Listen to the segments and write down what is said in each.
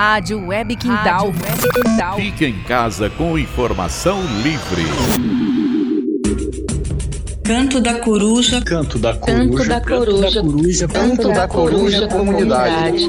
Rádio Web Quintal. Rádio Web Quintal. Fique em casa com informação livre. Canto da Coruja. Canto da Coruja. Canto da Coruja. Canto da Coruja. Comunidade.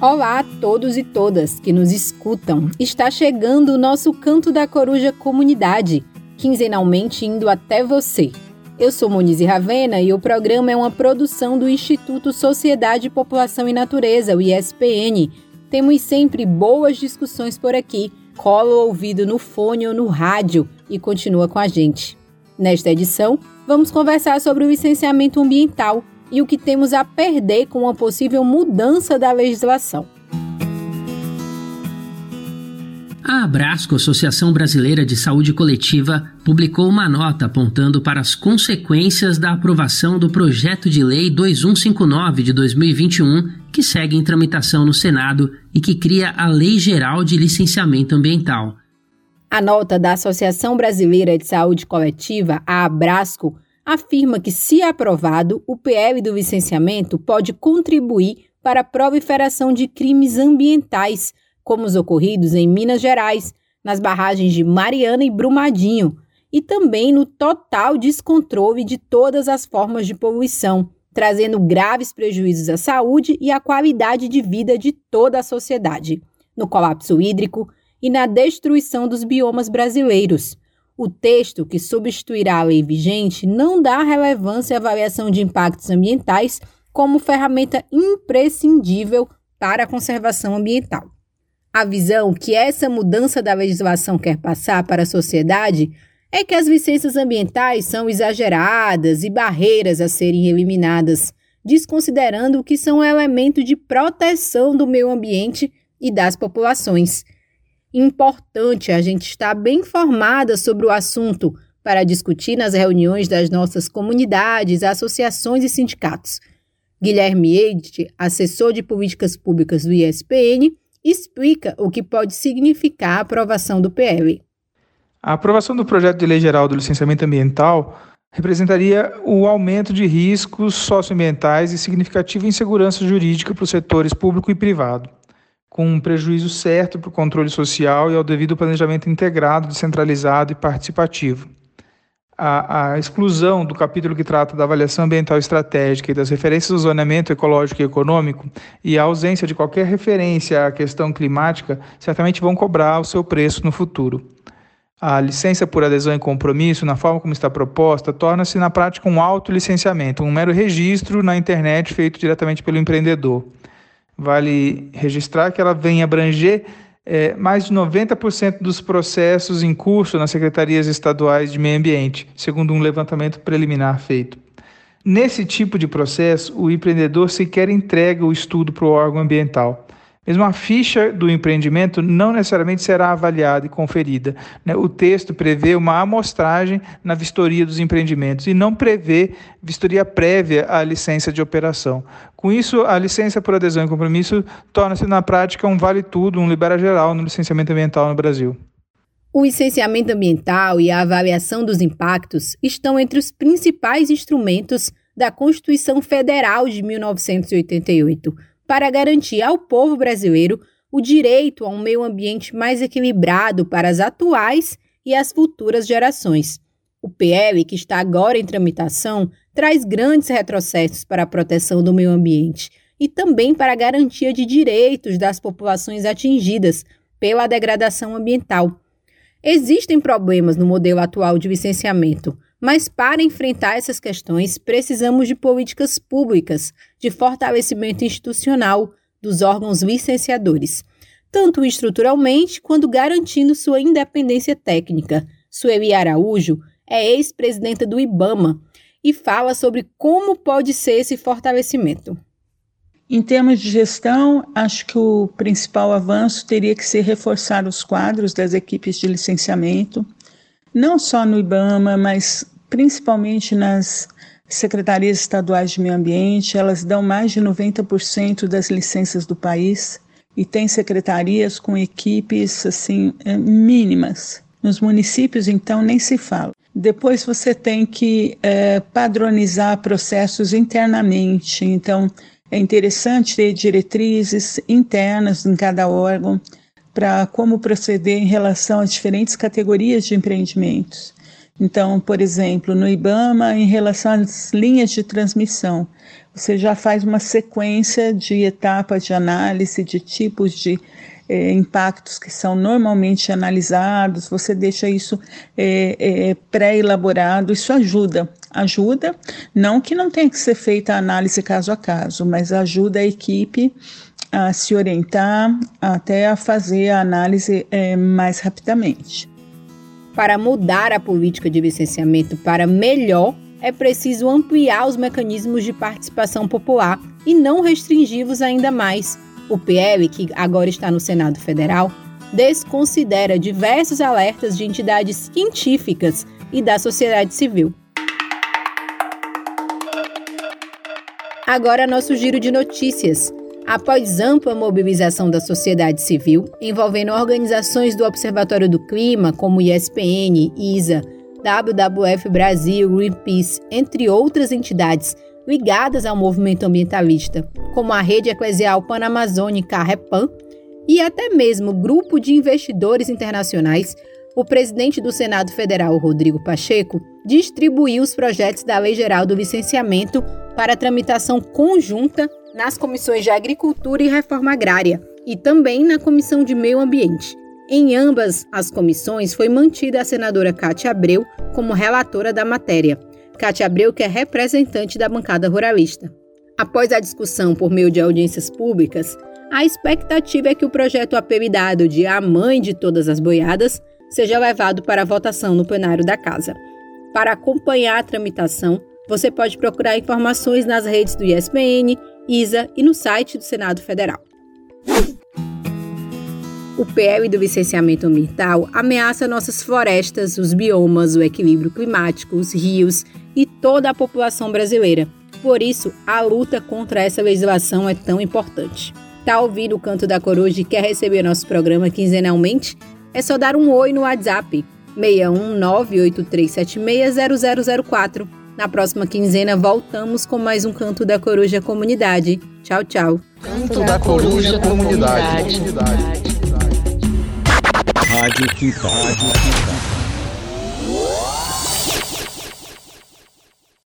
Olá a todos e todas que nos escutam. Está chegando o nosso Canto da Coruja Comunidade, quinzenalmente indo até você. Eu sou Monize Ravena e o programa é uma produção do Instituto Sociedade, População e Natureza, o ISPN. Temos sempre boas discussões por aqui. Cola o ouvido no fone ou no rádio e continua com a gente. Nesta edição, vamos conversar sobre o licenciamento ambiental e o que temos a perder com uma possível mudança da legislação. A Abrasco, Associação Brasileira de Saúde Coletiva, publicou uma nota apontando para as consequências da aprovação do projeto de lei 2159 de 2021, que segue em tramitação no Senado e que cria a Lei Geral de Licenciamento Ambiental. A nota da Associação Brasileira de Saúde Coletiva, a Abrasco, afirma que, se aprovado, o PL do licenciamento pode contribuir para a proliferação de crimes ambientais, como os ocorridos em Minas Gerais, nas barragens de Mariana e Brumadinho, e também no total descontrole de todas as formas de poluição, trazendo graves prejuízos à saúde e à qualidade de vida de toda a sociedade, no colapso hídrico, e na destruição dos biomas brasileiros. O texto, que substituirá a lei vigente, não dá relevância à avaliação de impactos ambientais como ferramenta imprescindível para a conservação ambiental. A visão que essa mudança da legislação quer passar para a sociedade é que as licenças ambientais são exageradas e barreiras a serem eliminadas, desconsiderando que são um elemento de proteção do meio ambiente e das populações importante a gente estar bem informada sobre o assunto para discutir nas reuniões das nossas comunidades, associações e sindicatos. Guilherme Eide, assessor de políticas públicas do ISPN, explica o que pode significar a aprovação do PL. A aprovação do projeto de lei geral do licenciamento ambiental representaria o aumento de riscos socioambientais e significativa insegurança jurídica para os setores público e privado com um prejuízo certo para o controle social e ao devido planejamento integrado, descentralizado e participativo. A, a, exclusão do capítulo que trata da avaliação ambiental estratégica e das referências do zoneamento ecológico e econômico e a ausência de qualquer referência à questão climática certamente vão cobrar o seu preço no futuro. A licença por adesão e compromisso, na forma como está proposta, torna-se na prática um autolicenciamento, um mero registro na internet feito diretamente pelo empreendedor. Vale registrar que ela vem abranger é, mais de 90% dos processos em curso nas secretarias estaduais de meio ambiente, segundo um levantamento preliminar feito. Nesse tipo de processo, o empreendedor sequer entrega o estudo para o órgão ambiental. Mesmo a ficha do empreendimento não necessariamente será avaliada e conferida. Né? O texto prevê uma amostragem na vistoria dos empreendimentos e não prevê vistoria prévia à licença de operação. Com isso, a licença por adesão e compromisso torna-se, na prática, um vale-tudo, um libera geral no licenciamento ambiental no Brasil. O licenciamento ambiental e a avaliação dos impactos estão entre os principais instrumentos da Constituição Federal de 1988 para garantir ao povo brasileiro o direito a um meio ambiente mais equilibrado para as atuais e as futuras gerações. O PL, que está agora em tramitação, traz grandes retrocessos para a proteção do meio ambiente e também para a garantia de direitos das populações atingidas pela degradação ambiental. Existem problemas no modelo atual de licenciamento, mas para enfrentar essas questões, precisamos de políticas públicas, de fortalecimento institucional dos órgãos licenciadores, tanto estruturalmente quanto garantindo sua independência técnica. Sueli Araújo é ex-presidenta do IBAMA e fala sobre como pode ser esse fortalecimento. Em termos de gestão, acho que o principal avanço teria que ser reforçar os quadros das equipes de licenciamento, não só no IBAMA, mas principalmente nas secretarias estaduais de meio ambiente, elas dão mais de 90% das licenças do país e tem secretarias com equipes assim eh, mínimas. Nos municípios, então, nem se fala. Depois você tem que é, padronizar processos internamente. Então, É interessante ter diretrizes internas em cada órgão para como proceder em relação às diferentes categorias de empreendimentos. Então, por exemplo, no IBAMA, em relação às linhas de transmissão, você já faz uma sequência de etapas de análise de tipos de é, impactos que são normalmente analisados, você deixa isso é, é, pré-elaborado, isso ajuda. Ajuda, não que não tenha que ser feita a análise caso a caso, mas ajuda a equipe a se orientar até a fazer a análise mais rapidamente. Para mudar a política de licenciamento para melhor, é preciso ampliar os mecanismos de participação popular e não restringi-los ainda mais o PL, que agora está no Senado Federal, desconsidera diversos alertas de entidades científicas e da sociedade civil. Agora, nosso giro de notícias. Após ampla mobilização da sociedade civil, envolvendo organizações do Observatório do Clima, como ISPN, ISA, WWF Brasil, Greenpeace, entre outras entidades ligadas ao movimento ambientalista, como a Rede Eclesial Panamazônica REPAN, e até mesmo grupo de investidores internacionais, o presidente do Senado Federal, Rodrigo Pacheco, distribuiu os projetos da Lei Geral do Licenciamento para tramitação conjunta nas comissões de Agricultura e Reforma Agrária e também na Comissão de Meio Ambiente. Em ambas as comissões foi mantida a senadora Cátia Abreu como relatora da matéria. Cátia Abreu, que é representante da bancada ruralista. Após a discussão por meio de audiências públicas, a expectativa é que o projeto apelidado de A Mãe de Todas as Boiadas seja levado para votação no plenário da Casa. Para acompanhar a tramitação, você pode procurar informações nas redes do ISPN, ISA e no site do Senado Federal. O PL do licenciamento ambiental ameaça nossas florestas, os biomas, o equilíbrio climático, os rios e toda a população brasileira. Por isso, a luta contra essa legislação é tão importante. Tá ouvindo o Canto da Coruja e quer receber nosso programa quinzenalmente? É só dar um oi no WhatsApp 61983760004. Na próxima quinzena voltamos com mais um Canto da Coruja Comunidade. Tchau, tchau. Canto da Coruja Comunidade. Rádio Quintal. Rádio Quintal.